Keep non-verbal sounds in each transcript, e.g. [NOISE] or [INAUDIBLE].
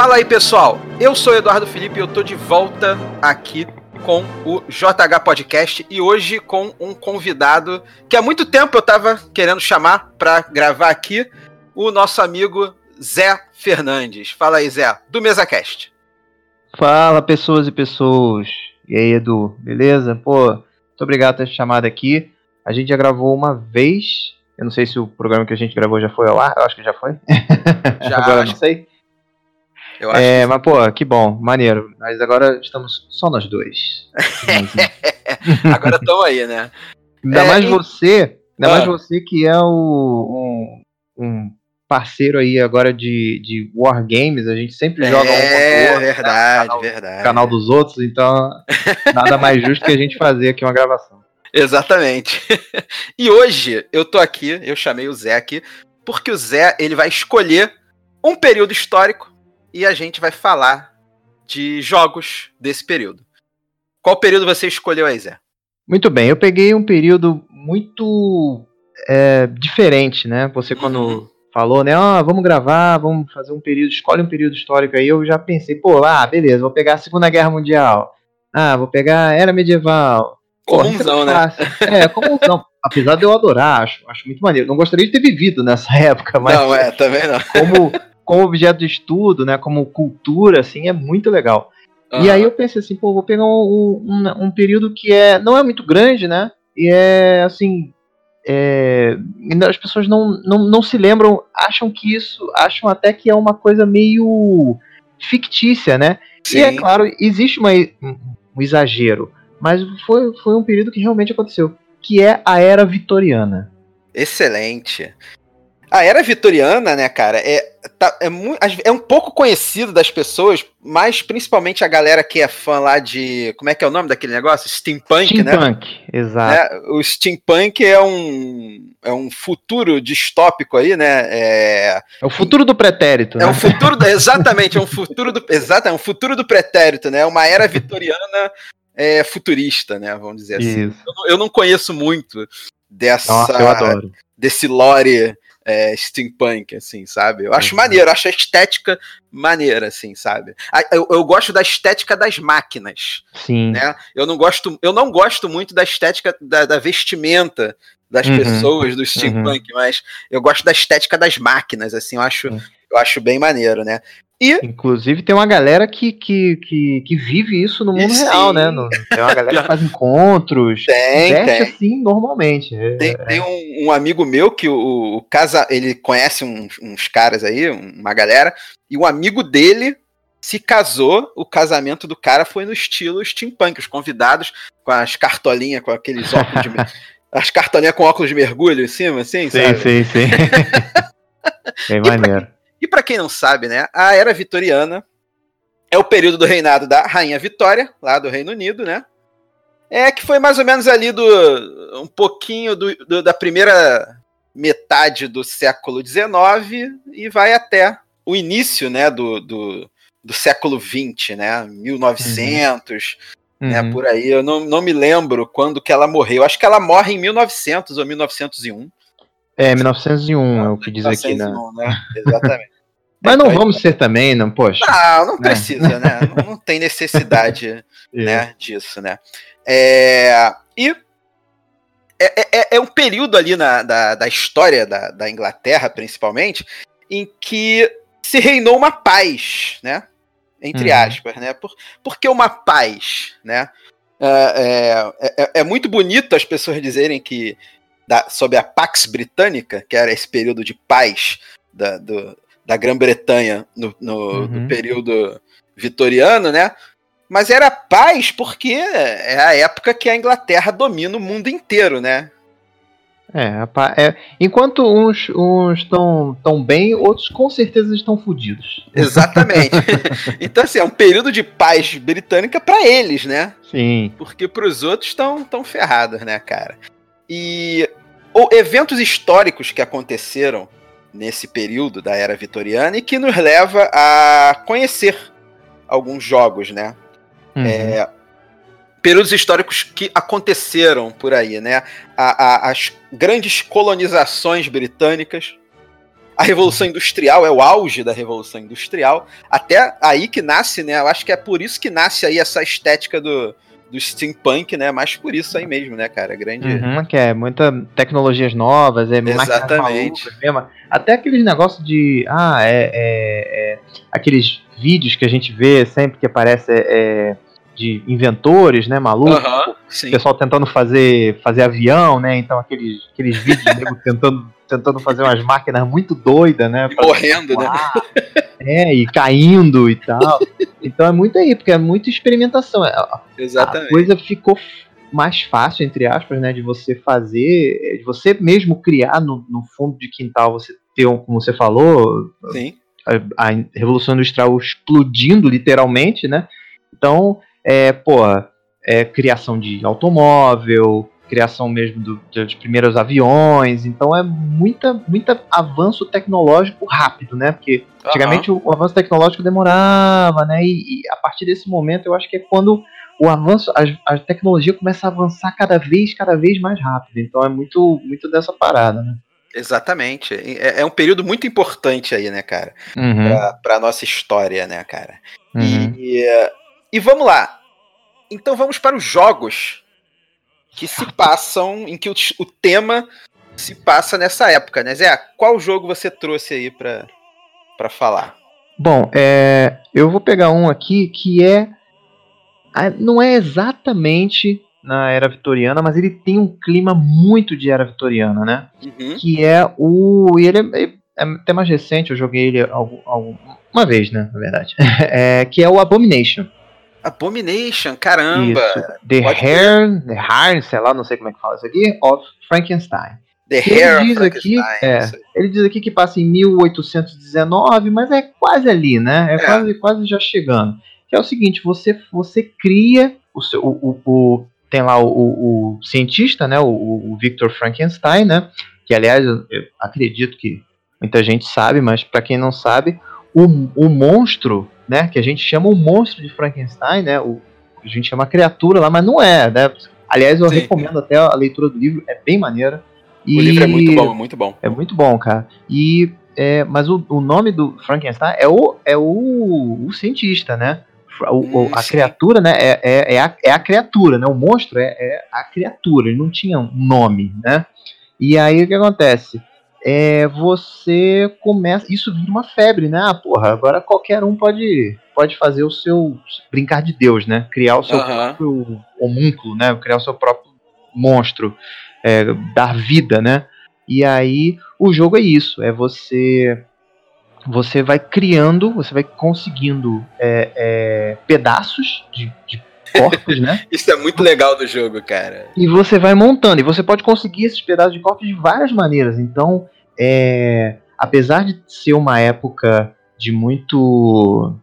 Fala aí, pessoal. Eu sou Eduardo Felipe e eu tô de volta aqui com o JH Podcast e hoje com um convidado que há muito tempo eu tava querendo chamar para gravar aqui, o nosso amigo Zé Fernandes. Fala aí, Zé, do MesaCast. Fala, pessoas e pessoas. E aí, Edu, beleza? Pô, muito obrigado por ter chamado aqui. A gente já gravou uma vez. Eu não sei se o programa que a gente gravou já foi ao ar. Eu acho que já foi. Já, [LAUGHS] agora acho- não sei. Eu acho É, mas pô, que bom, maneiro. Mas agora estamos só nós dois. que [LAUGHS] agora estamos aí, né? ainda É, mais e- você, ainda Ah. mais você que é o, um, um parceiro aí agora de, de War Games. A gente sempre joga um É verdade, Canal- verdade. canal dos outros, então nada mais justo que a gente fazer aqui uma gravação. Exatamente. e hoje eu tô aqui, eu chamei o Zé aqui, porque o Zé ele vai escolher um período histórico e a gente vai falar de jogos desse período. Qual período você escolheu aí, Zé? Muito bem, eu peguei um período muito é, diferente, né? Você quando Uhum. falou, né? Ah, vamos gravar, vamos fazer um período, escolhe um período histórico aí, eu já pensei, pô, ah, beleza, vou pegar a Segunda Guerra Mundial. Ah, vou pegar a Era Medieval. Comunzão, né? é fácil. É, comunzão. [LAUGHS] Apesar de eu adorar, acho, acho muito maneiro. Não gostaria de ter vivido nessa [LAUGHS] época, mas Não, é, também não. como, como objeto de estudo, né? Como cultura, assim, é muito legal. E Aham. aí eu pensei assim, pô, vou pegar um, um, um período que é não é muito grande, né? E é assim. é, as pessoas não, não, não se lembram, acham que isso, acham até que é uma coisa meio fictícia, né? E é Sim. claro, existe uma, um, um exagero, mas foi, foi um período que realmente aconteceu, que é a era vitoriana. Excelente. A era vitoriana, né, cara, é, tá- é, é um pouco conhecido das pessoas, mas principalmente a galera que é fã lá de. Como é que é o nome daquele negócio? Steampunk, né? Steampunk, exato. né? O steampunk é um, é um futuro distópico aí, né? É, É o futuro do pretérito, é né? um futuro, do- exatamente, é um futuro do, exato, é um futuro do pretérito, né? Uma era vitoriana é, futurista, né? Vamos dizer assim. Eu não- Eu não conheço muito dessa, Nossa, eu adoro. desse lore é, steampunk, assim, sabe? Eu acho Uhum. maneiro, eu acho a estética maneira, assim, sabe? Eu, eu gosto da estética das máquinas, Sim. né? Eu não gosto, eu não gosto muito da estética da, da vestimenta das Uhum. pessoas do steampunk, mas eu gosto da estética das máquinas, assim, eu acho, eu acho bem maneiro, né? Inclusive tem uma galera que, que, que, que vive isso no mundo Sim. real, né? No- tem uma galera que [LAUGHS] faz encontros, Tem, veste tem. assim normalmente. É, Tem, tem um, um amigo meu que o, o casa, ele conhece uns, uns caras aí, uma galera, e um amigo dele se casou, o casamento do cara foi no estilo steampunk, os convidados com as cartolinhas, com aqueles óculos de, [LAUGHS] as cartolinhas com óculos de mergulho em cima, assim, Sim, sabe? sim, sim. [LAUGHS] Bem pra- maneiro. E pra quem não sabe, né, a era vitoriana é o período do reinado da rainha Vitória, lá do Reino Unido, né? É que foi mais ou menos ali do um pouquinho do, do- da primeira metade do século XIX e vai até o início, né, do, do, do século XX, né, 1900, né, Uhum. por aí. Eu não, não me lembro quando que ela morreu. Acho que ela morre em 1900 ou 1901. É, 1901 é o que diz aqui, né? 1901, né? Exatamente. [LAUGHS] Mas não vamos ser também, não, poxa. Não, não É. precisa, né? [LAUGHS] Não, tem necessidade É. né, disso, né? É, e é, é- é um período ali na, da, da história da, da Inglaterra, principalmente, em que se reinou uma paz, né? Entre Uhum. aspas, né? Por, por que uma paz, né? É, é- é- é muito bonito as pessoas dizerem que da, sobre a Pax Britânica, que era esse período de paz da, do- da Grã-Bretanha no, no- no Uhum. período vitoriano, né? Mas era paz porque é a época que a Inglaterra domina o mundo inteiro, né? É, é, enquanto uns estão tão bem, outros com certeza estão fodidos. Exatamente. [LAUGHS] então, assim, é um período de paz britânica para eles, né? Sim. Porque para os outros estão tão ferrados, né, cara? E ou eventos históricos que aconteceram nesse período da era vitoriana e que nos leva a conhecer alguns jogos, né? Uhum. É, períodos históricos que aconteceram por aí, né? A- a- as grandes colonizações britânicas, a Revolução Industrial, é o auge da Revolução Industrial. Até aí que nasce, né? Eu acho que é por isso que nasce aí essa estética do, do steampunk, né? Mais por isso aí mesmo, né, cara? Grande. Uhum, que é muita tecnologias novas, é Exatamente. mesmo. Até aqueles negócios de. Ah, é, é, é, Aqueles vídeos que a gente vê sempre que aparece. É, de inventores, né, malucos, uhum, pessoal tentando fazer, fazer avião, né, então aqueles, aqueles vídeos tentando, tentando fazer umas máquinas muito doidas, né. Morrendo, né. É, e caindo e tal. [LAUGHS] Então é muito aí, porque é muita experimentação. Exatamente. A coisa ficou mais fácil, entre aspas, né, de você fazer, de você mesmo criar no, no fundo de quintal, você ter, um, como você falou, Sim. A, a Revolução Industrial explodindo literalmente, né? Então, é, pô, é, criação de automóvel, criação mesmo do, dos primeiros aviões, então é muita, muita avanço tecnológico rápido, né? Porque antigamente uhum. o, o, avanço tecnológico demorava, né? E, e, a partir desse momento eu acho que é quando o avanço, a, a, tecnologia começa a avançar cada vez, cada vez mais rápido. Então é muito, muito dessa parada, né? Exatamente. É, é um período muito importante aí, né, cara? Uhum. Pra, pra nossa história, né, cara? Uhum. E, e vamos lá. Então vamos para os jogos que se passam, em que o, o tema se passa nessa época, né, Zé? Qual jogo você trouxe aí para para falar? Bom, é, eu vou pegar um aqui que é não é exatamente na era vitoriana, mas ele tem um clima muito de era vitoriana, né? Uhum. Que é o e ele é, é, até mais recente, eu joguei ele algum, algum, uma vez, né, na verdade, [LAUGHS] é, que é o Abomination. Abomination, caramba! Isso. The Hair, The Hair, sei lá, não sei como é que fala isso aqui, of Frankenstein. The Hair ele diz aqui, é, ele diz aqui que passa em 1819, mas é quase ali, né? É, é, Quase, quase já chegando. Que é o seguinte, você, você cria o seu, o, o, o tem lá o, o, cientista, né? O, Victor Frankenstein, né? Que aliás eu acredito que muita gente sabe, mas para quem não sabe, o, o monstro né? Que a gente chama o monstro de Frankenstein, né? O, a gente chama a criatura lá, mas não é, né? Aliás, eu Sim. recomendo até a leitura do livro, é bem maneira. E o livro é muito bom, muito bom. É muito bom, cara. E é, mas o, o nome do Frankenstein é o, é o, o cientista, né? O, hum, a sim. criatura, né? É, é, é, a, é a criatura, né? O monstro é, é a criatura, ele não tinha um nome, né? E aí o que acontece? É, você começa. Isso vira uma febre, né? Ah, porra, agora qualquer um pode, pode fazer o seu. brincar de Deus, né? Criar o seu uhum. próprio homúnculo, né? Criar o seu próprio monstro, é, dar vida, né? E aí o jogo é isso, é você. Você vai criando, você vai conseguindo é, é pedaços de, de corpos, né? [LAUGHS] Isso é muito legal do jogo, cara. E você vai montando, e você pode conseguir esses pedaços de corpos de várias maneiras. Então, é, apesar de ser uma época de muito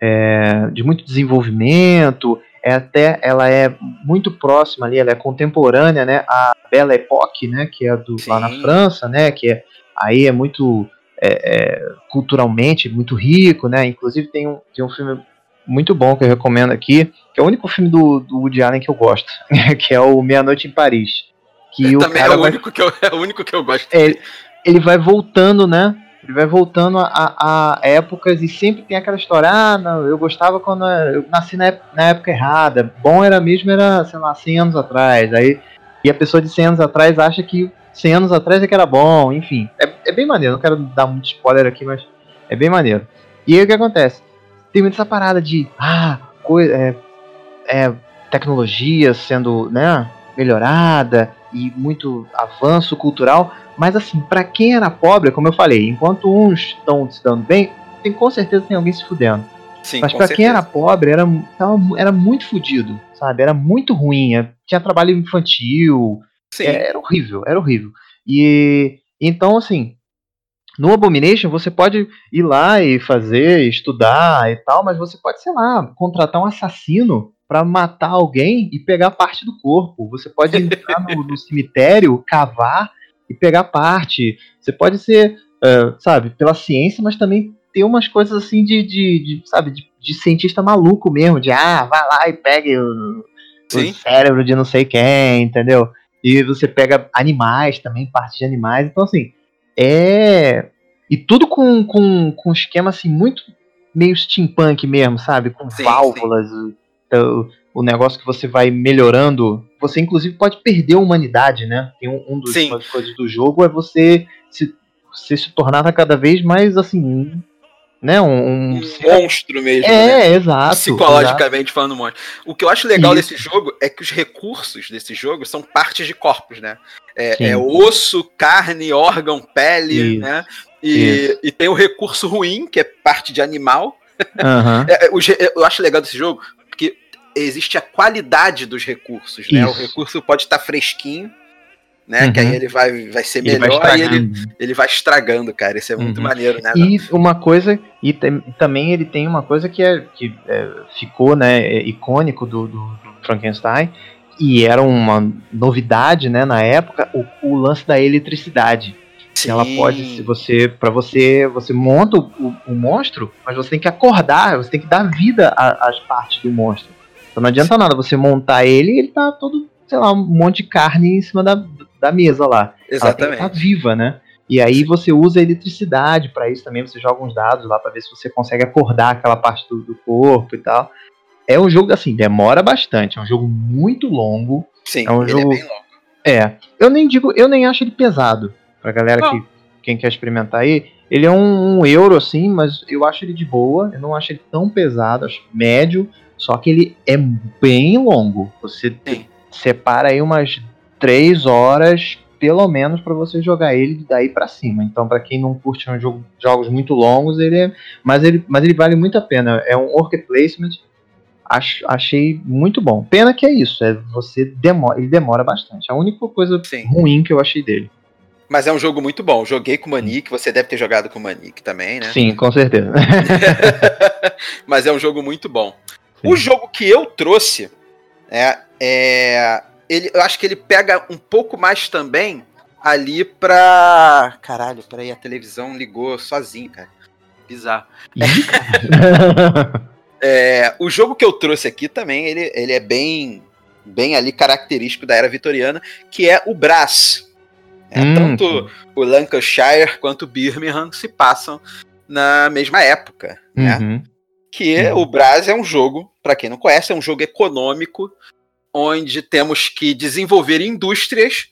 é, de muito desenvolvimento, é até ela é muito próxima ali, ela é contemporânea, né, à Belle Époque, né, que é do, lá na França, né, que é, aí é muito é, é, culturalmente muito rico, né, inclusive tem um, tem um filme muito bom que eu recomendo aqui, que é o único filme do, do Woody Allen que eu gosto, [LAUGHS] que é o Meia Noite em Paris. Que o Também é o, vai... único que eu, [LAUGHS] é o único que eu gosto. É, ele vai voltando, né? Ele vai voltando a, a, épocas e sempre tem aquela história, ah, não, eu gostava quando eu nasci na época, na época errada. Bom era mesmo, era, sei lá, 100 anos atrás. Aí, e a pessoa de 100 anos atrás acha que 100 anos atrás é que era bom, enfim. É, é bem maneiro, não quero dar muito spoiler aqui, mas é bem maneiro. E aí o que acontece? Tem muita essa parada de ah, coisa, é, é, tecnologia sendo né, melhorada e muito avanço cultural, mas assim, para quem era pobre, como eu falei, enquanto uns estão se dando bem, tem com certeza tem alguém se fudendo. Sim, mas para quem era pobre, era, era muito fudido, sabe? Era muito ruim, é, tinha trabalho infantil, é, era horrível, era horrível. E então assim, no Abomination, você pode ir lá e fazer, estudar e tal, mas você pode, sei lá, contratar um assassino para matar alguém e pegar parte do corpo. Você pode entrar no, no cemitério, cavar e pegar parte. Você pode ser, uh, sabe, pela ciência, mas também ter umas coisas assim de, de, de sabe, de, de, cientista maluco mesmo, de ah, vai lá e pegue o, o cérebro de não sei quem, entendeu? E você pega animais também, partes de animais. Então, assim, é E tudo com, com, com um esquema assim muito meio steampunk mesmo, sabe? Com sim, válvulas, sim. O, o, negócio que você vai melhorando. Você inclusive pode perder a humanidade, né? Tem um, um dos coisas do jogo é você se, você se tornar cada vez mais assim né? Um, um monstro mesmo. É, né? exato. Psicologicamente exato. falando um monstro. O que eu acho legal Isso. desse jogo é que os recursos desse jogo são partes de corpos, né? É, é osso, carne, órgão, pele, Isso. né? E, e, tem o recurso ruim, que é parte de animal. Uhum. [LAUGHS] é, eu acho legal desse jogo porque existe a qualidade dos recursos, né? Isso. O recurso pode estar fresquinho, né? Uhum. Que aí uhum. ele vai, vai ser ele melhor vai e ele, ele vai estragando, cara. Isso é muito uhum. maneiro, né? E uma coisa, e também ele tem uma coisa que, é, que é, ficou né, é icônico do, do, Frankenstein, e era uma novidade né, na época, o, o lance da eletricidade. Sim. Ela pode, se você, para você, você monta o, o, monstro, mas você tem que acordar, você tem que dar vida às partes do monstro. Então não adianta Sim. nada você montar ele e ele tá todo, sei lá, um monte de carne em cima da, da mesa lá. Exatamente. Ela tá viva, né? E aí você usa a eletricidade para isso também, você joga uns dados lá para ver se você consegue acordar aquela parte do, do, corpo e tal. É um jogo assim, demora bastante, é um jogo muito longo. Sim, é um ele jogo... é bem longo. É, eu nem digo, eu nem acho ele pesado. Pra galera Não. que quem quer experimentar aí, ele é um, um, euro assim, mas eu acho ele de boa, eu não acho ele tão pesado, acho médio, só que ele é bem longo. Você Sim. separa aí umas três horas, pelo menos, para você jogar ele daí para cima. Então, para quem não curte um jogo, jogos muito longos, ele é, mas ele, mas ele vale muito a pena. É um worker placement. Ach, achei muito bom. Pena que é isso, é você demora, ele demora bastante. A única coisa Sim. ruim que eu achei dele. Mas é um jogo muito bom. Joguei com o Manic, você deve ter jogado com o Manic também, né? Sim, com certeza. [LAUGHS] [LAUGHS] Mas é um jogo muito bom. Sim. O jogo que eu trouxe é, é ele, eu acho que ele pega um pouco mais também ali pra. Caralho, peraí, a televisão ligou sozinho, cara. Bizarro. [LAUGHS] é, o jogo que eu trouxe aqui também, ele, ele é bem, bem ali característico da era vitoriana, que é o Brás. É, hum. Tanto o Lancashire quanto o Birmingham se passam na mesma época, né? Uhum. Que uhum. o Brás é um jogo, para quem não conhece, é um jogo econômico onde temos que desenvolver indústrias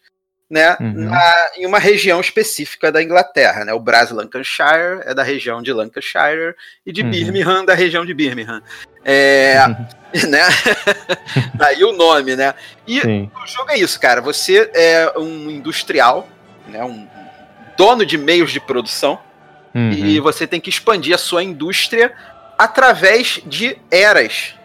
né, uhum. na, em uma região específica da Inglaterra. Né? O Brasil Lancashire é da região de Lancashire e de uhum. Birmingham da região de Birmingham. É, uhum. [LAUGHS] [LAUGHS] né? [LAUGHS] Daí o nome, né? E Sim. o jogo é isso, cara. Você é um industrial, né? um dono de meios de produção, e uhum. você tem que expandir a sua indústria através de eras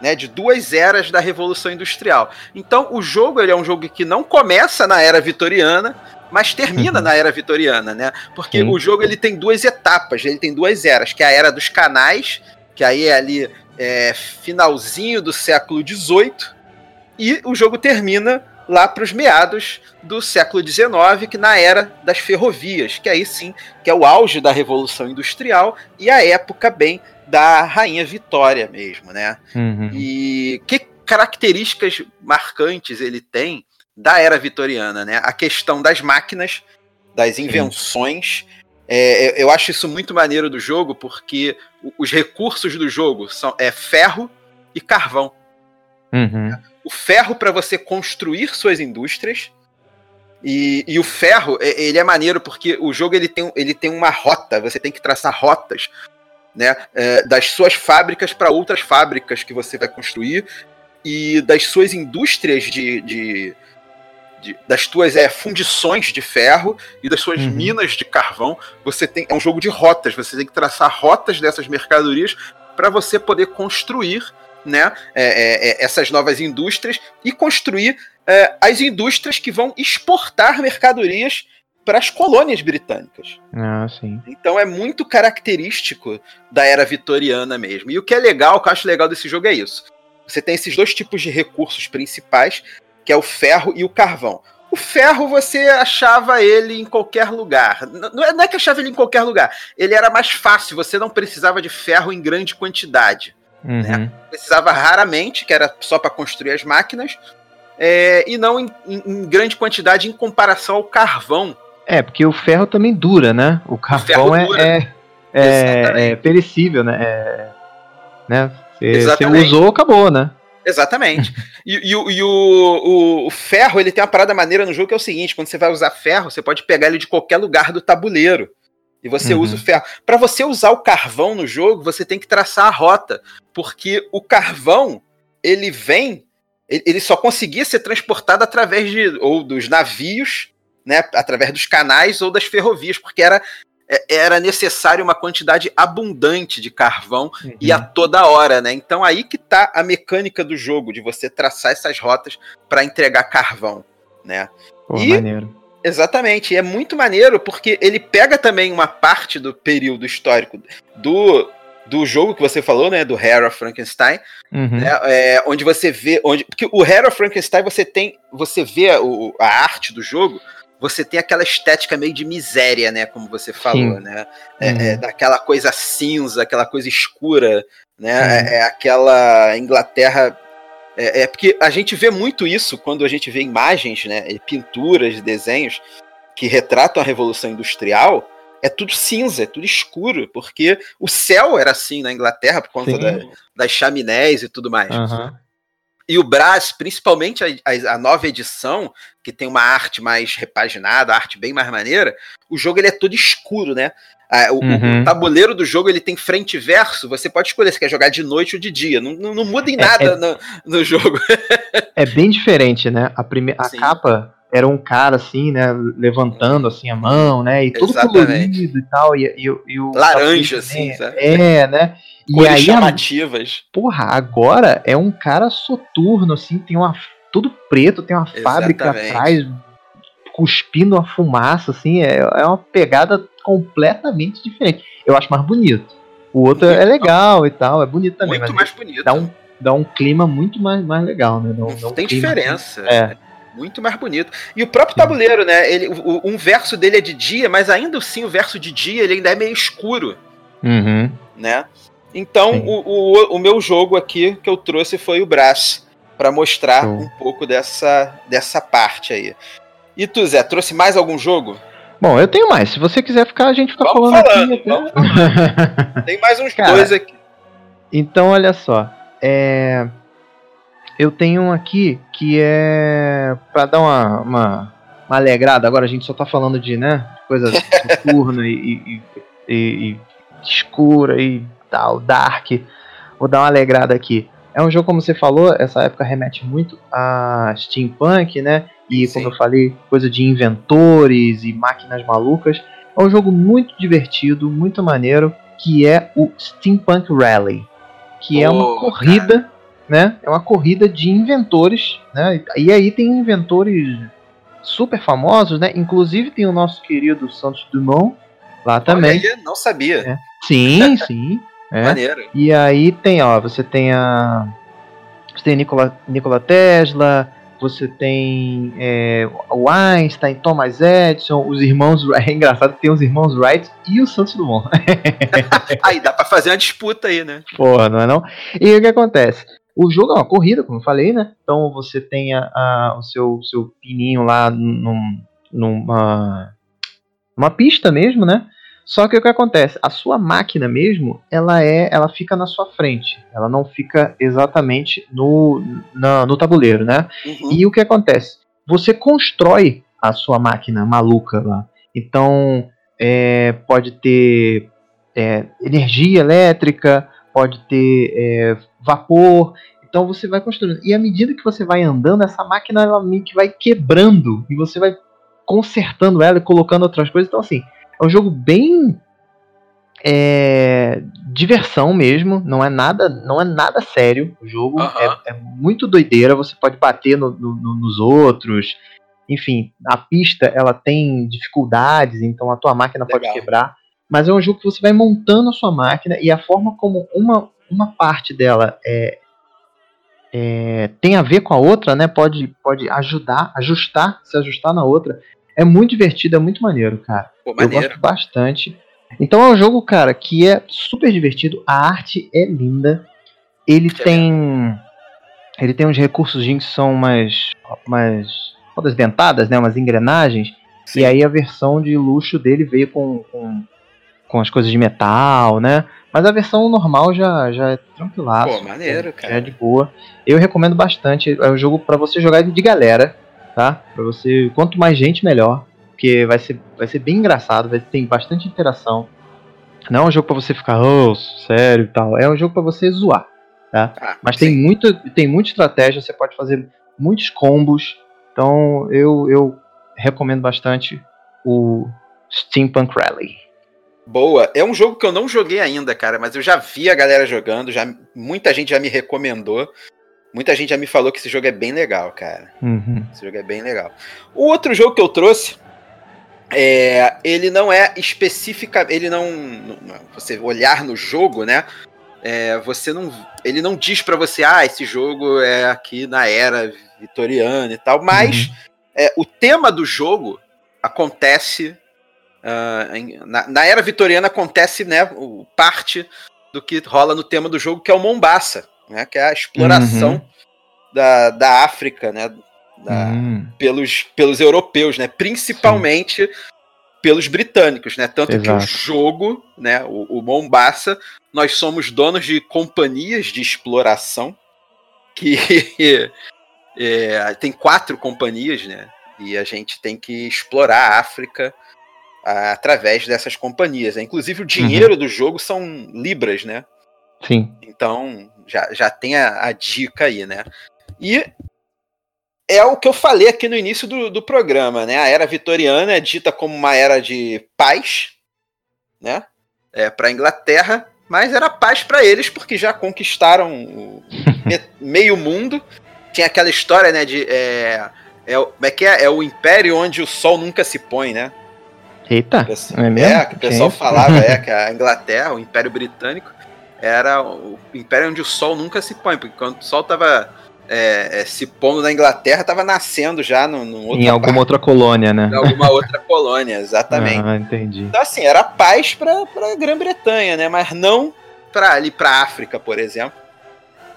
né, de duas eras da Revolução Industrial. Então, o jogo ele é um jogo que não começa na era vitoriana, mas termina uhum. na era vitoriana, né? Porque Sim. o jogo ele tem duas etapas, ele tem duas eras, que é a era dos canais, que aí é ali é, finalzinho do século XVIII, e o jogo termina lá para os meados do século XIX, que na era das ferrovias, que aí sim, que é o auge da Revolução Industrial e a época bem da Rainha Vitória mesmo, né? Uhum. E que características marcantes ele tem da era vitoriana, né? A questão das máquinas, das invenções. É, eu acho isso muito maneiro do jogo, porque os recursos do jogo são é ferro e carvão. Uhum. O ferro para você construir suas indústrias. E, e, o ferro, ele é maneiro porque o jogo ele tem, ele tem uma rota, você tem que traçar rotas né, é, das suas fábricas para outras fábricas que você vai construir e das suas indústrias de, de, de das suas é, fundições de ferro e das suas uhum. minas de carvão. Você tem é um jogo de rotas. Você tem que traçar rotas dessas mercadorias para você poder construir né, é, é, é, essas novas indústrias e construir é, as indústrias que vão exportar mercadorias para as colônias britânicas. Ah, sim. Então é muito característico da era vitoriana mesmo. E o que é legal, o que eu acho legal desse jogo é isso. Você tem esses dois tipos de recursos principais, que é o ferro e o carvão. O ferro você achava ele em qualquer lugar. Não é, não é que achava ele em qualquer lugar. Ele era mais fácil, você não precisava de ferro em grande quantidade. Uhum. Né? Precisava raramente, que era só para construir as máquinas, é, e não em, em, em grande quantidade em comparação ao carvão, É, porque o ferro também dura, né? O carvão o é, é, é, é, perecível, né? É, né? Você usou, acabou, né? Exatamente. [LAUGHS] e, e, e o, o, o, ferro, ele tem uma parada maneira no jogo que é o seguinte: quando você vai usar ferro, você pode pegar ele de qualquer lugar do tabuleiro. E você uhum. usa o ferro. Para você usar o carvão no jogo, você tem que traçar a rota. Porque o carvão, ele vem. Ele só conseguia ser transportado através de. ou dos navios, né? Através dos canais ou das ferrovias, porque era é, era necessário uma quantidade abundante de carvão uhum. e a toda hora, né? Então aí que tá a mecânica do jogo, de você traçar essas rotas para entregar carvão, né? Pô, e, maneiro. Exatamente, e é muito maneiro porque ele pega também uma parte do período histórico do, do jogo que você falou, né, do Hair of Frankenstein, uhum. né, é, onde você vê, onde, porque o Hair of Frankenstein você tem, você vê o, a arte do jogo você tem aquela estética meio de miséria, né? Como você falou, Sim. né? É, uhum. é, daquela coisa cinza, aquela coisa escura, né? É, é, aquela Inglaterra. É, é, porque a gente vê muito isso quando a gente vê imagens, né? Pinturas, desenhos que retratam a Revolução Industrial. É tudo cinza, é tudo escuro, porque o céu era assim na Inglaterra por conta da, das chaminés e tudo mais. Uhum. E o Brás, principalmente a, a, a, nova edição, que tem uma arte mais repaginada, arte bem mais maneira, o jogo ele é todo escuro, né? Ah, o, uhum. o, tabuleiro do jogo ele tem frente e verso. Você pode escolher se quer jogar de noite ou de dia. Não, não, não muda em é, nada é, é, no, no, jogo. [LAUGHS] é bem diferente, né? A, prime... a capa era um cara assim, né? Levantando assim a mão, né? E todo Exatamente. colorido e tal. E, e, e o laranja, assim, sabe? É, né? E aí, chamativas. Porra, agora é um cara soturno, assim, tem uma. Tudo preto, tem uma Exatamente. fábrica atrás, cuspindo uma fumaça, assim, é, é uma pegada completamente diferente. Eu acho mais bonito. O outro muito é legal e tal, é bonito também. Muito mais bonito. Dá um, dá um clima muito mais, mais legal, né? Dá, Não dá um tem diferença. Assim, é. Muito mais bonito. E o próprio tabuleiro, né? Ele, o, um verso dele é de dia, mas ainda assim o verso de dia ele ainda é meio escuro. Uhum. Né? Então, o, o, o, meu jogo aqui que eu trouxe foi o Brás, para mostrar um pouco dessa, dessa parte aí. E tu, Zé, trouxe mais algum jogo? Bom, eu tenho mais. Se você quiser ficar, a gente fica vamos falando, falando aqui. Vamos falando. Tem mais uns Cara, dois aqui. Então, olha só. É... Eu tenho um aqui que é para dar uma, uma, uma, alegrada. Agora a gente só tá falando de, né, coisa [LAUGHS] noturna e, e, e, e escura e tal, dark. Vou dar uma alegrada aqui. É um jogo, como você falou, essa época remete muito a steampunk, né? E Sim. como eu falei, coisa de inventores e máquinas malucas. É um jogo muito divertido, muito maneiro, que é o Steampunk Rally, que oh, é uma corrida, cara. né? É uma corrida de inventores, né? E aí tem inventores super famosos, né? Inclusive tem o nosso querido Santos Dumont lá também. Olha, não sabia. É. Sim, sim. É. Maneiro. E aí tem, ó, você tem a. Você tem Nikola, Nikola Tesla, você tem é, o Einstein, Thomas Edison, os irmãos. [LAUGHS] É engraçado que tem os irmãos Wright e o Santos Dumont. [LAUGHS] aí dá pra fazer uma disputa aí, né? Porra, não é não? E o que acontece? O jogo é uma corrida, como eu falei, né? Então você tem a, a o seu, seu pininho lá num, numa, numa pista mesmo, né? Só que o que acontece? A sua máquina mesmo, ela é, ela fica na sua frente. Ela não fica exatamente no, na, no tabuleiro, né? Uhum. E o que acontece? Você constrói a sua máquina maluca lá. Então, é, pode ter é, energia elétrica, pode ter é, vapor. Então você vai construindo. E à medida que você vai andando, essa máquina ela meio que vai quebrando e você vai consertando ela e colocando outras coisas. Então, assim, é um jogo bem é, diversão mesmo, não é nada, não é nada sério. O jogo é, é, muito doideira. Você pode bater no, no, nos outros. Enfim, a pista ela tem dificuldades, então a tua máquina Legal. pode quebrar. Mas é um jogo que você vai montando a sua máquina e a forma como uma, uma parte dela é, é, tem a ver com a outra, né? Pode, pode ajudar, ajustar, se ajustar na outra. É muito divertido, é muito maneiro, cara. Pô, maneiro. Eu gosto bastante. Então é um jogo, cara, que é super divertido. A arte é linda. Ele que tem. Ele tem uns recursos que são umas. umas rodas dentadas, né? Umas engrenagens. Sim. E aí a versão de luxo dele veio com, com, com, as coisas de metal, né? Mas a versão normal já, já é tranquilaço. Pô, maneiro, cara. Já é de boa. Eu recomendo bastante. É um jogo para você jogar de galera, tá? Para você, quanto mais gente melhor, porque vai ser, vai ser bem engraçado, vai ter bastante interação. Não é um jogo para você ficar, oh, sério e tal. É um jogo para você zoar, tá? Ah, Mas sim. tem muito, tem muita estratégia, você pode fazer muitos combos. Então eu, eu recomendo bastante o Steampunk Rally. Boa. É um jogo que eu não joguei ainda, cara, mas eu já vi a galera jogando, já muita gente já me recomendou. Muita gente já me falou que esse jogo é bem legal, cara. Uhum. Esse jogo é bem legal. O outro jogo que eu trouxe, é, ele não é específica, ele não, não, você olhar no jogo, né? É, você não, ele não diz para você, ah, esse jogo é aqui na era vitoriana e tal, mas uhum. é, o tema do jogo acontece uh, em, na, na, era vitoriana acontece, né, o, parte do que rola no tema do jogo que é o Mombasa, né, que é a exploração uhum. da, da África, né, da, uhum. pelos, pelos europeus, né, principalmente Sim. pelos britânicos, né, tanto Exato. que o jogo, né, o, o Mombasa, nós somos donos de companhias de exploração que [LAUGHS] é, tem quatro companhias, né? E a gente tem que explorar a África através dessas companhias. Né? Inclusive o dinheiro uhum. do jogo são libras, né? Sim. Então já, já tem a, a, dica aí, né? E é o que eu falei aqui no início do, do programa, né? A era vitoriana é dita como uma era de paz, né? É, para a Inglaterra, mas era paz para eles porque já conquistaram [LAUGHS] meio mundo tinha aquela história, né, de. É, é, como é que é? É o império onde o sol nunca se põe, né? Eita! Pessoal, é, mesmo? é, que o pessoal falava, é, [LAUGHS] que a Inglaterra, o Império Britânico, era o império onde o sol nunca se põe, porque quando o sol tava é, é, se pondo na Inglaterra, tava nascendo já no, no em alguma parte, outra colônia, né? Em alguma outra colônia, [LAUGHS] exatamente. Ah, entendi. Então, assim, era paz para a Grã-Bretanha, né? Mas não para ali para África, por exemplo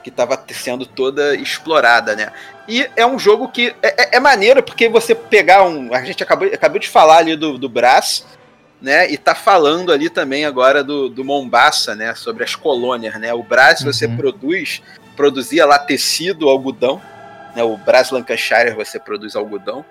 que estava sendo toda explorada, né? E é um jogo que é, é, é, maneiro porque você pegar um. A gente acabou, acabou de falar ali do, do Brás, né? E tá falando ali também agora do, do Mombasa, né? Sobre as colônias, né? O Brás uhum. você produz, produzia lá tecido, algodão, né? O Brás Lancashire você produz algodão.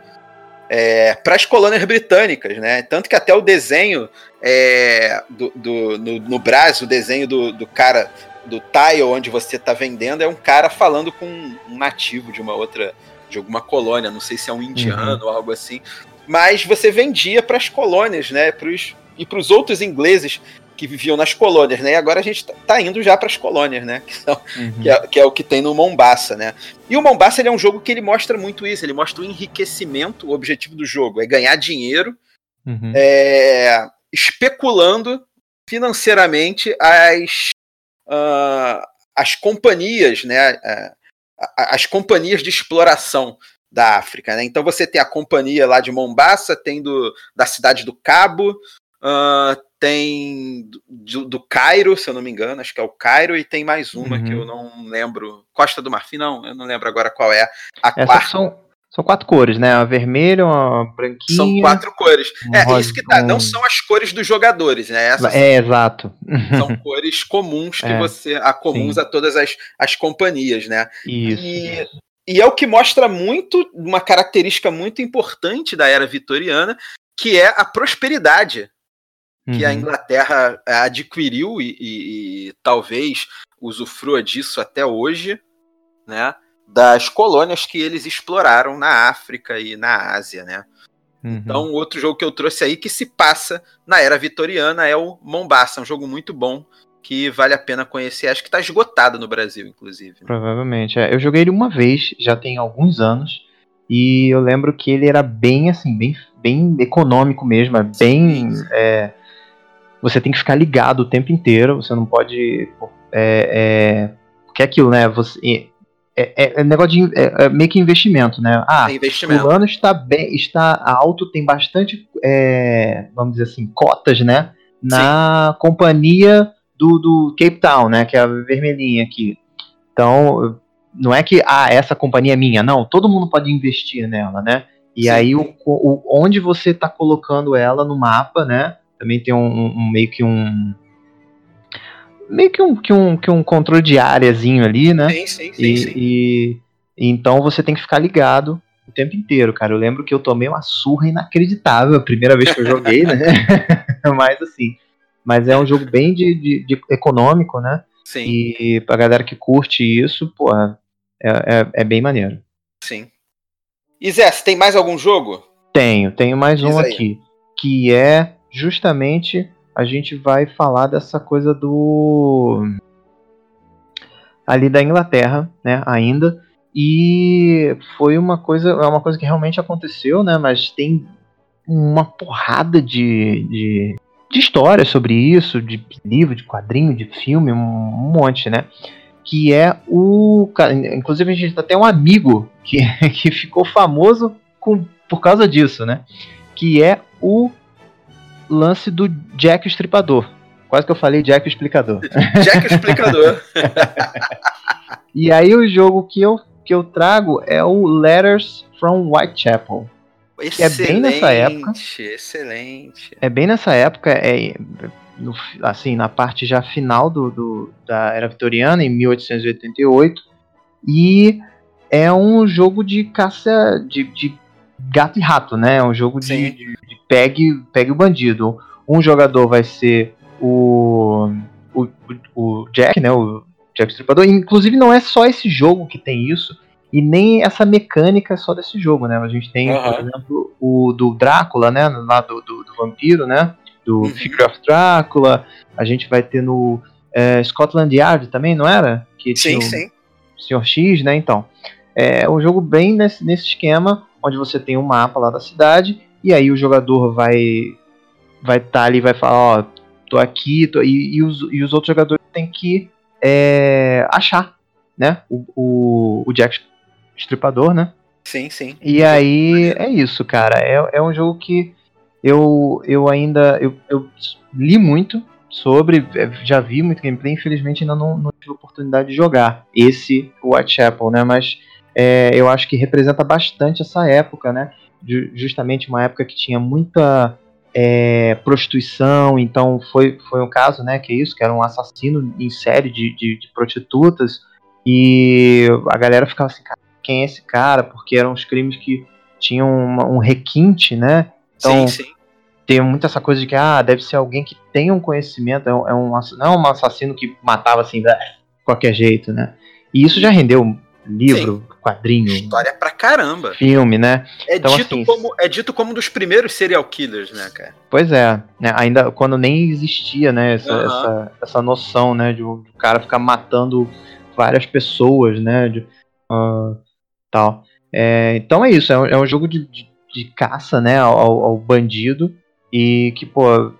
É, para as colônias britânicas, né? Tanto que até o desenho é, do, do, no, no Brás, o desenho do, do cara do tile onde você está vendendo é um cara falando com um nativo de uma outra, de alguma colônia, não sei se é um indiano uhum. ou algo assim. Mas você vendia para as colônias, né? Pros, e para os outros ingleses que viviam nas colônias, né? E agora a gente está tá indo já para as colônias, né? [LAUGHS] Que, são, uhum. que, é, que, é, o que tem no Mombasa, né? E o Mombasa é um jogo que ele mostra muito isso. Ele mostra o enriquecimento. O objetivo do jogo é ganhar dinheiro, uhum. é, especulando financeiramente as uh, as companhias, né, uh, as companhias de exploração da África. Né? Então você tem a companhia lá de Mombasa, tem do, da cidade do Cabo, uh, tem do, do, Cairo, se eu não me engano, acho que é o Cairo, e tem mais uma uhum. que eu não lembro. Costa do Marfim, não, eu não lembro agora qual é. A Essas quarta. São, são quatro cores, né? A vermelha, a branquinha. São quatro cores. Um é, rosa, isso que tá. Um... Não são as cores dos jogadores, né? Essas é, são, exato. [LAUGHS] São cores comuns que é, você. A comuns sim. a todas as, as companhias, né? Isso. E, e é o que mostra muito, uma característica muito importante da era vitoriana, que é a prosperidade que a uhum. Inglaterra adquiriu e, e, e talvez usufrua disso até hoje, né? das colônias que eles exploraram na África e na Ásia, né? Uhum. Então, outro jogo que eu trouxe aí que se passa na era vitoriana é o Mombasa, um jogo muito bom que vale a pena conhecer. Acho que está esgotado no Brasil, inclusive. Provavelmente. É. Eu joguei ele uma vez, já tem alguns anos, e eu lembro que ele era bem assim, bem, bem econômico mesmo, é bem. É, você tem que ficar ligado o tempo inteiro, você não pode. É, é, porque é aquilo, né? Você, é, é, é, negócio de é, meio que investimento, né? Ah, investimento. fulano está bem, está alto, tem bastante, vamos dizer assim, cotas, né? Na Sim. companhia do, do Cape Town, né? Que é a vermelhinha aqui. Então, não é que ah, essa companhia é minha, não. Todo mundo pode investir nela, né? E Sim. aí o, o, onde você tá colocando ela no mapa, né? Também tem um, um meio que um meio que um, que um, que um controle de áreazinho ali, né? Sim, sim, sim, e, sim. E, então você tem que ficar ligado o tempo inteiro, cara. Eu lembro que eu tomei uma surra inacreditável a primeira vez que eu joguei, né? [LAUGHS] [LAUGHS] mas assim, mas é um jogo bem de, de, de, econômico, né? Sim. E pra galera que curte isso, porra, é, é, é bem maneiro. Sim. E Zé, você tem mais algum jogo? Tenho, tenho mais Diz um aí. aqui. Que é justamente a gente vai falar dessa coisa do. ali da Inglaterra, né? Ainda. E foi uma coisa, é uma coisa que realmente aconteceu, né? Mas tem uma porrada de, de, de histórias sobre isso, de livro, de quadrinho, de filme, um, monte, né? Que é o. Inclusive, a gente tem até um amigo que, [LAUGHS] que ficou famoso com, por causa disso, né? Que é o lance do Jack o Estripador. Quase que eu falei Jack o Explicador. [LAUGHS] Jack o Explicador. [LAUGHS] e aí o jogo que eu que eu trago é o Letters from Whitechapel. Excelente, é bem nessa época. Excelente. É bem nessa época, é no, assim, na parte já final do, do, da era vitoriana, em 1888. E é um jogo de caça de, de gato e rato, né? É um jogo de, de, de, pegue, pegue o bandido. Um jogador vai ser o, o, o Jack, né? O Jack Stripador. Inclusive, não é só esse jogo que tem isso, e nem essa mecânica só desse jogo, né? A gente tem, uhum. por exemplo, o do Drácula, né? Lá do, do, do vampiro, né? Do uhum. Figure of Drácula. A gente vai ter no é, Scotland Yard também, não era? Que sim, sim. Senhor X, né? Então, é um jogo bem nesse, nesse esquema, onde você tem um mapa lá da cidade, e aí o jogador vai vai estar tá ali vai falar, ó, tô aqui, tô, e, e, os, e os outros jogadores têm que é, achar, né, o, o, o Jack Estripador, né? Sim, sim. E aí é isso, cara. É, é um jogo que eu, eu ainda eu, eu li muito sobre, é, já vi muito gameplay, infelizmente ainda não, não tive oportunidade de jogar esse Whitechapel, né? Mas é, eu acho que representa bastante essa época, né? Justamente uma época que tinha muita é, prostituição, então foi, foi um caso, né, que é isso, que era um assassino em série de, de, de prostitutas, e a galera ficava assim, quem é esse cara? Porque eram os crimes que tinham uma, um requinte, né? Então, sim, sim. tem muito essa coisa de que, ah, deve ser alguém que tem um conhecimento, é um, é um não é um assassino que matava assim, de qualquer jeito, né? E isso já rendeu livro, Sim. quadrinho. História pra caramba. Filme, né? É, então, dito assim, como, é dito como um dos primeiros serial killers, né, cara? Pois é, né, ainda quando nem existia, né, essa, uhum. essa, essa noção, né, de o cara ficar matando várias pessoas, né, de, uh, tal. É, então é isso, é um, é um jogo de, de, de, caça, né, ao, ao, bandido e que, pô,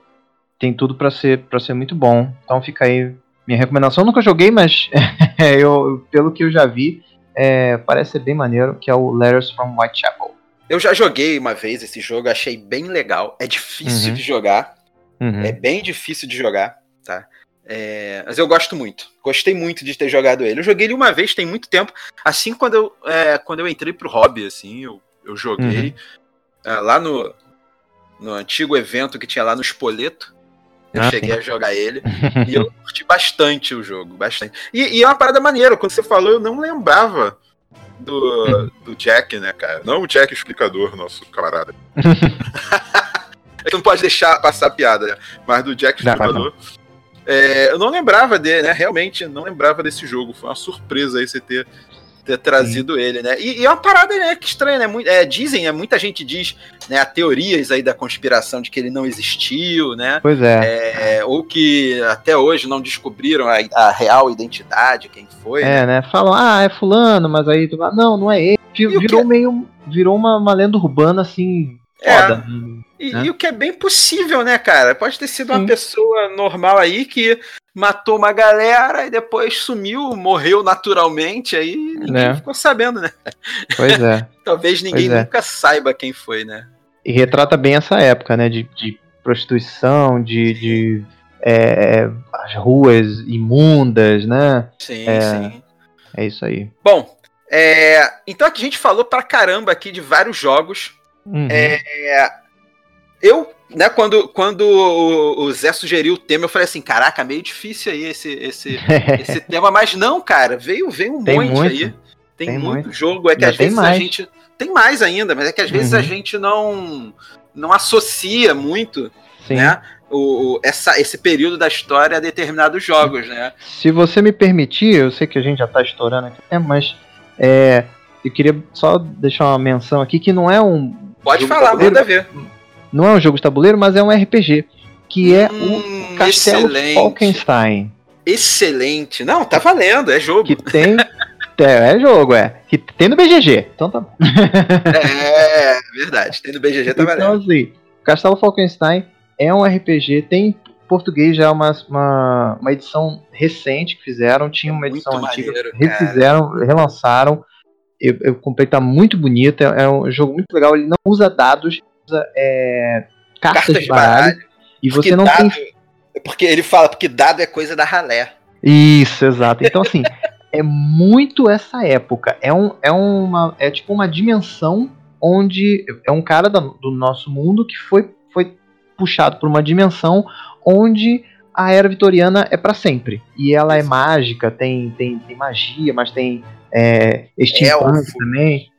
tem tudo para ser, pra ser muito bom. Então fica aí minha recomendação. Eu nunca joguei, mas [LAUGHS] eu, pelo que eu já vi, é, parece ser bem maneiro, que é o Letters from Whitechapel. Eu já joguei uma vez esse jogo, achei bem legal. É difícil uhum. de jogar. Uhum. É bem difícil de jogar, tá? É, mas eu gosto muito. Gostei muito de ter jogado ele. Eu joguei ele uma vez, tem muito tempo. Assim, quando eu, é, quando eu entrei pro hobby, assim, eu, eu joguei uhum. é, lá no, no antigo evento que tinha lá no Espoleto. Eu ah, cheguei sim. a jogar ele [LAUGHS] e eu curti bastante o jogo, bastante. E, e, é uma parada maneira, quando você falou, eu não lembrava do, do Jack, né, cara? Não o Jack explicador, nosso camarada. [LAUGHS] [LAUGHS] não pode deixar passar a piada, né? Mas do Jack explicador. É, eu não lembrava dele, né? Realmente não lembrava desse jogo. Foi uma surpresa aí você ter ter trazido Sim. ele, né? E, e, é uma parada, né, que estranha, né? Muito, é, dizem, né, muita gente diz, né, há teorias aí da conspiração de que ele não existiu, né? Pois é. é ou que até hoje não descobriram a, a real identidade, quem foi. É, né? né? Falam, ah, é fulano, mas aí tu fala, não, não é ele. Virou meio, virou uma, uma lenda urbana, assim, é. foda. É. E, né? e, o que é bem possível, né, cara? Pode ter sido Sim. uma pessoa normal aí que matou uma galera e depois sumiu, morreu naturalmente, aí ninguém é. ficou sabendo, né? Pois é. [LAUGHS] Talvez ninguém é. nunca saiba quem foi, né? E retrata bem essa época, né? De, de prostituição, de, de é, as ruas imundas, né? Sim, é, sim. É isso aí. Bom, é, então aqui a gente falou pra caramba aqui de vários jogos Uhum. É, eu, né, quando, quando o, Zé sugeriu o tema, eu falei assim, caraca, meio difícil aí esse, esse, [LAUGHS] esse tema, mas não, cara, veio, veio um tem monte muito, aí. Tem, tem muito, muito, jogo, é que às vezes mais. a gente. Tem mais ainda, mas é que às vezes uhum. a gente não, não associa muito, Sim. né? O, essa, esse período da história a determinados jogos, né? Se você me permitir, eu sei que a gente já está estourando aqui, mas é, eu queria só deixar uma menção aqui que não é um. Pode falar, manda ver. Não é um jogo de tabuleiro, mas é um RPG. Que é hum, o Castelo excelente. Falkenstein. Excelente. Não, tá valendo, é jogo. Que tem. [LAUGHS] É, é, jogo, é. Que tem no BGG. Então tá [LAUGHS] É, verdade. Tem no BGG, tá então, valendo. Então, assim, Castelo Falkenstein é um RPG, tem português já uma, uma, uma edição recente que fizeram, tinha uma edição muito antiga, maneiro, refizeram, relançaram. Eu, eu comprei, tá muito bonito, é, é, um jogo muito legal. Ele não usa dados, é, cartas, cartas de baralho. baralho e você não dado, tem. Porque ele fala, porque dado é coisa da ralé. Isso, exato. Então, assim, [LAUGHS] é muito essa época. É, um, é, uma, é tipo uma dimensão onde é um cara da, do nosso mundo que foi, foi puxado por uma dimensão onde a era vitoriana é para sempre. E ela é mágica, tem, tem, tem magia, mas tem é, steampunk também.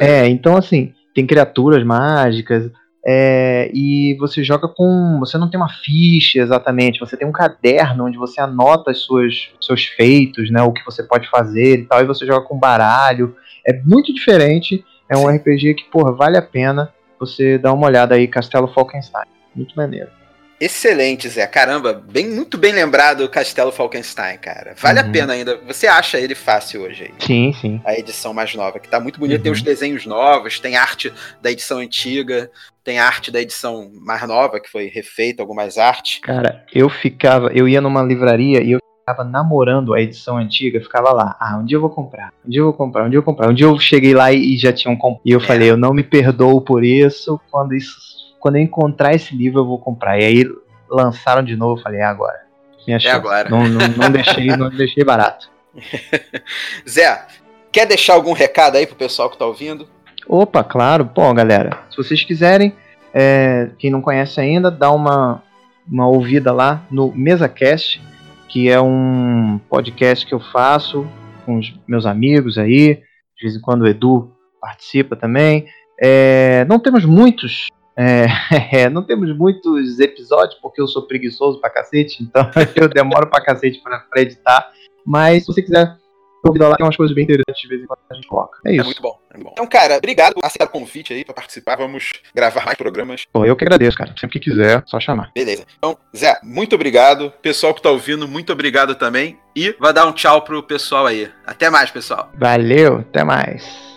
É, então assim, tem criaturas mágicas. É, e você joga com. Você não tem uma ficha exatamente, você tem um caderno onde você anota as suas, seus feitos, né? O que você pode fazer e tal, e você joga com baralho. É muito diferente. É um Sim. RPG que, porra, vale a pena você dar uma olhada aí, Castelo Falkenstein. Muito maneiro. Excelente, Zé. Caramba, bem, muito bem lembrado o Castelo Falkenstein, cara. Vale uhum. a pena ainda. Você acha ele fácil hoje aí? Sim, sim. A edição mais nova, que tá muito bonita. Uhum. Tem os desenhos novos, tem arte da edição antiga, tem arte da edição mais nova, que foi refeita, algumas artes. Cara, eu ficava, eu ia numa livraria e eu ficava namorando a edição antiga, ficava lá, ah, um dia eu vou comprar, um dia eu vou comprar, um dia eu vou comprar. Um dia eu cheguei lá e, já tinham comprado. E eu é. falei, eu não me perdoo por isso, quando isso quando eu encontrar esse livro eu vou comprar. E aí lançaram de novo, eu falei, é agora. Minha é agora. Não, não, não, deixei, não [LAUGHS] deixei barato. [LAUGHS] Zé, quer deixar algum recado aí pro pessoal que tá ouvindo? Opa, claro. Bom, galera, se vocês quiserem, é, quem não conhece ainda, dá uma, uma ouvida lá no MesaCast, que é um podcast que eu faço com os meus amigos aí. De vez em quando o Edu participa também. É, não temos muitos é, [LAUGHS] é, não temos muitos episódios porque eu sou preguiçoso pra cacete, então [LAUGHS] eu demoro pra cacete pra, pra editar. Mas se você quiser convidar lá, tem umas coisas bem interessantes de vez em quando a gente coloca. É, é isso. É muito bom, é muito bom. Então, cara, obrigado por aceitar o convite aí pra participar. Vamos gravar mais programas. Pô, eu que agradeço, cara. Sempre que quiser, só chamar. Beleza. Então, Zé, muito obrigado. Pessoal que tá ouvindo, muito obrigado também. E vai dar um tchau pro pessoal aí. Até mais, pessoal. Valeu, até mais.